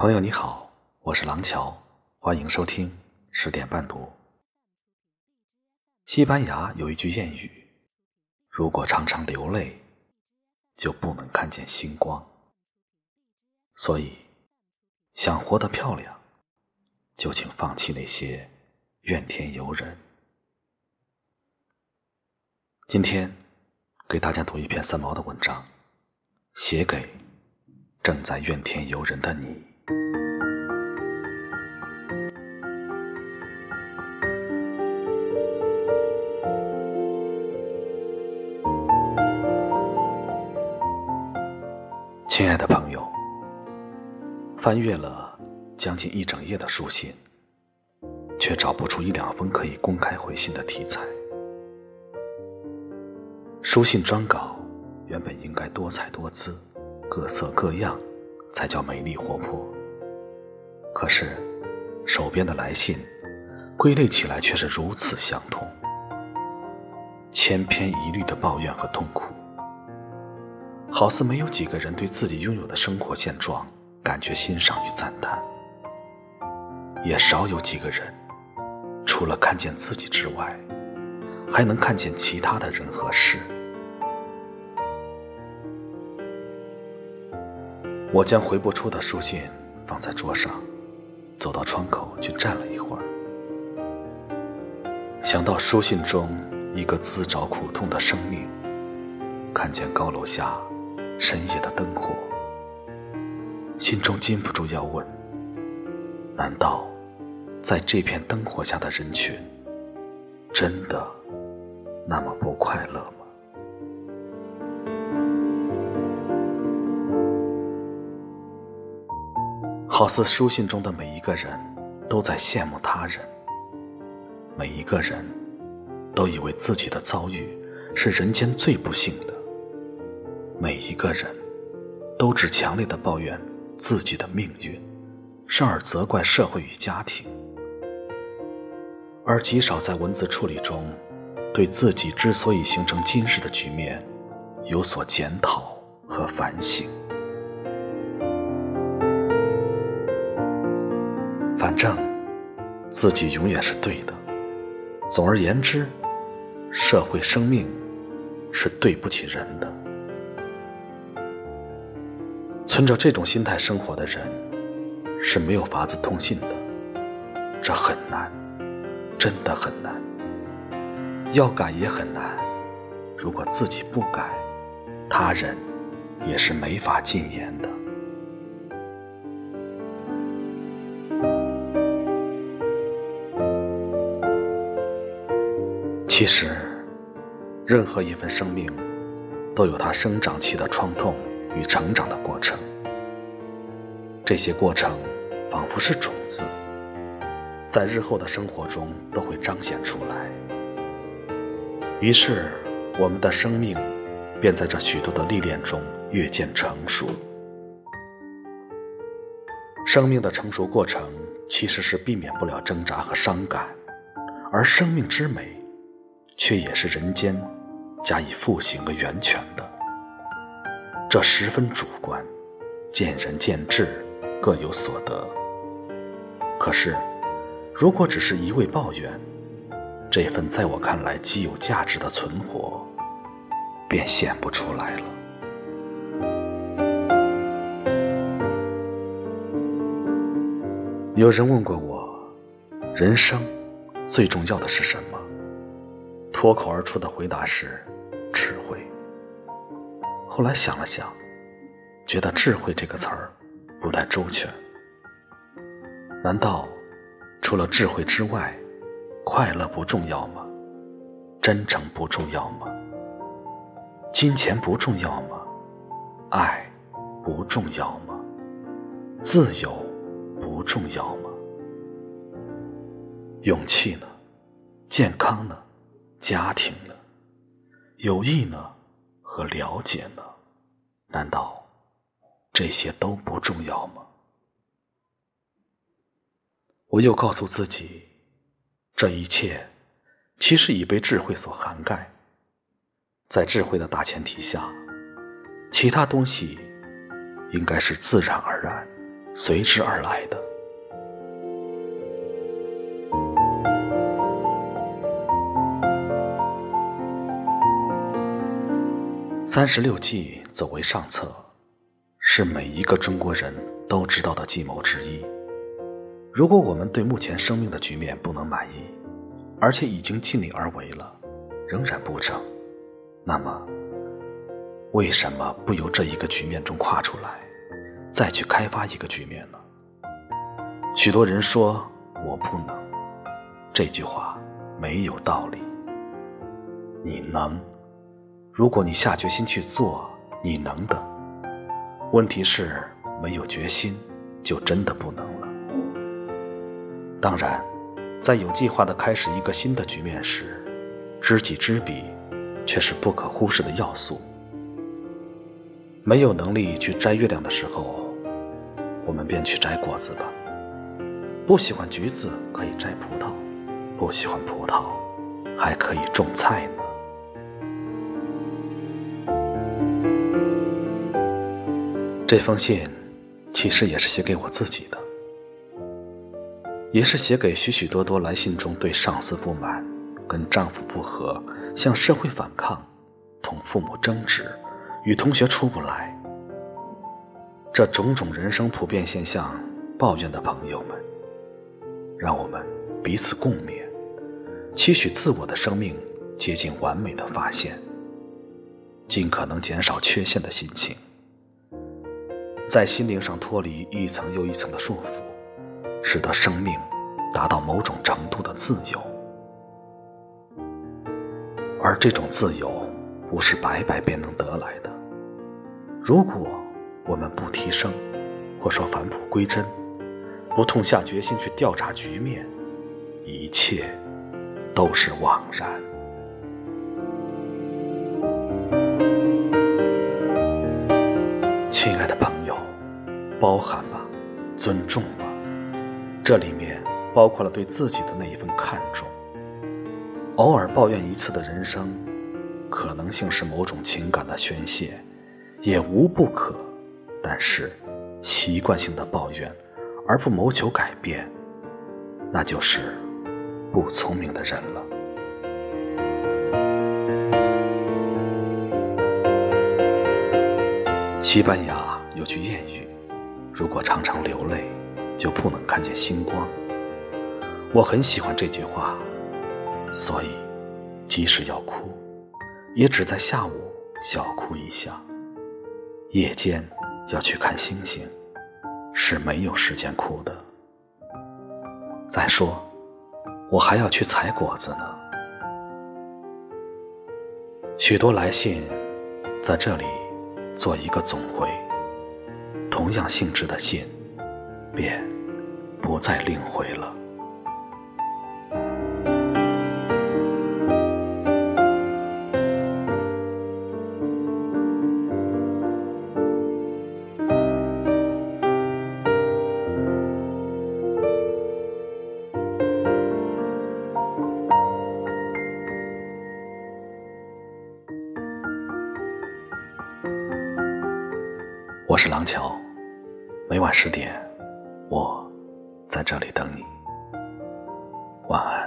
朋友你好，我是廊桥，欢迎收听十点半读。西班牙有一句谚语：“如果常常流泪，就不能看见星光。”所以，想活得漂亮，就请放弃那些怨天尤人。今天给大家读一篇三毛的文章，写给正在怨天尤人的你。亲爱的朋友，翻阅了将近一整页的书信，却找不出一两封可以公开回信的题材。书信专稿原本应该多彩多姿、各色各样，才叫美丽活泼。可是，手边的来信归类起来却是如此相同，千篇一律的抱怨和痛苦。好似没有几个人对自己拥有的生活现状感觉欣赏与赞叹，也少有几个人除了看见自己之外，还能看见其他的人和事。我将回不出的书信放在桌上，走到窗口去站了一会儿，想到书信中一个自找苦痛的生命，看见高楼下。深夜的灯火，心中禁不住要问：难道在这片灯火下的人群，真的那么不快乐吗？好似书信中的每一个人都在羡慕他人，每一个人都以为自己的遭遇是人间最不幸的。每一个人都只强烈的抱怨自己的命运，甚而责怪社会与家庭，而极少在文字处理中对自己之所以形成今日的局面有所检讨和反省。反正自己永远是对的。总而言之，社会生命是对不起人的。存着这种心态生活的人，是没有法子通信的。这很难，真的很难。要改也很难。如果自己不改，他人也是没法进言的。其实，任何一份生命，都有它生长期的创痛。与成长的过程，这些过程仿佛是种子，在日后的生活中都会彰显出来。于是，我们的生命便在这许多的历练中越渐成熟。生命的成熟过程其实是避免不了挣扎和伤感，而生命之美，却也是人间加以复兴和源泉。这十分主观，见仁见智，各有所得。可是，如果只是一味抱怨，这份在我看来极有价值的存活，便显不出来了。有人问过我，人生最重要的是什么？脱口而出的回答是。后来想了想，觉得“智慧”这个词儿不太周全。难道除了智慧之外，快乐不重要吗？真诚不重要吗？金钱不重要吗？爱不重要吗？自由不重要吗？勇气呢？健康呢？家庭呢？友谊呢？和了解呢？难道这些都不重要吗？我又告诉自己，这一切其实已被智慧所涵盖。在智慧的大前提下，其他东西应该是自然而然，随之而来的。三十六计走为上策，是每一个中国人都知道的计谋之一。如果我们对目前生命的局面不能满意，而且已经尽力而为了，仍然不成，那么为什么不由这一个局面中跨出来，再去开发一个局面呢？许多人说我不能，这句话没有道理。你能。如果你下决心去做，你能的。问题是没有决心，就真的不能了。当然，在有计划的开始一个新的局面时，知己知彼，却是不可忽视的要素。没有能力去摘月亮的时候，我们便去摘果子吧。不喜欢橘子，可以摘葡萄；不喜欢葡萄，还可以种菜呢。这封信，其实也是写给我自己的，也是写给许许多多来信中对上司不满、跟丈夫不和、向社会反抗、同父母争执、与同学出不来，这种种人生普遍现象抱怨的朋友们。让我们彼此共勉，期许自我的生命接近完美的发现，尽可能减少缺陷的心情。在心灵上脱离一层又一层的束缚，使得生命达到某种程度的自由。而这种自由不是白白便能得来的。如果我们不提升，或说返璞归真，不痛下决心去调查局面，一切都是枉然。亲爱的，包含吧，尊重吧，这里面包括了对自己的那一份看重。偶尔抱怨一次的人生，可能性是某种情感的宣泄，也无不可。但是，习惯性的抱怨而不谋求改变，那就是不聪明的人了。西班牙有句谚语：“如果常常流泪，就不能看见星光。”我很喜欢这句话，所以即使要哭，也只在下午小哭一下。夜间要去看星星，是没有时间哭的。再说，我还要去采果子呢。许多来信在这里。做一个总回，同样性质的信，便不再另回了。我是廊桥，每晚十点，我在这里等你。晚安。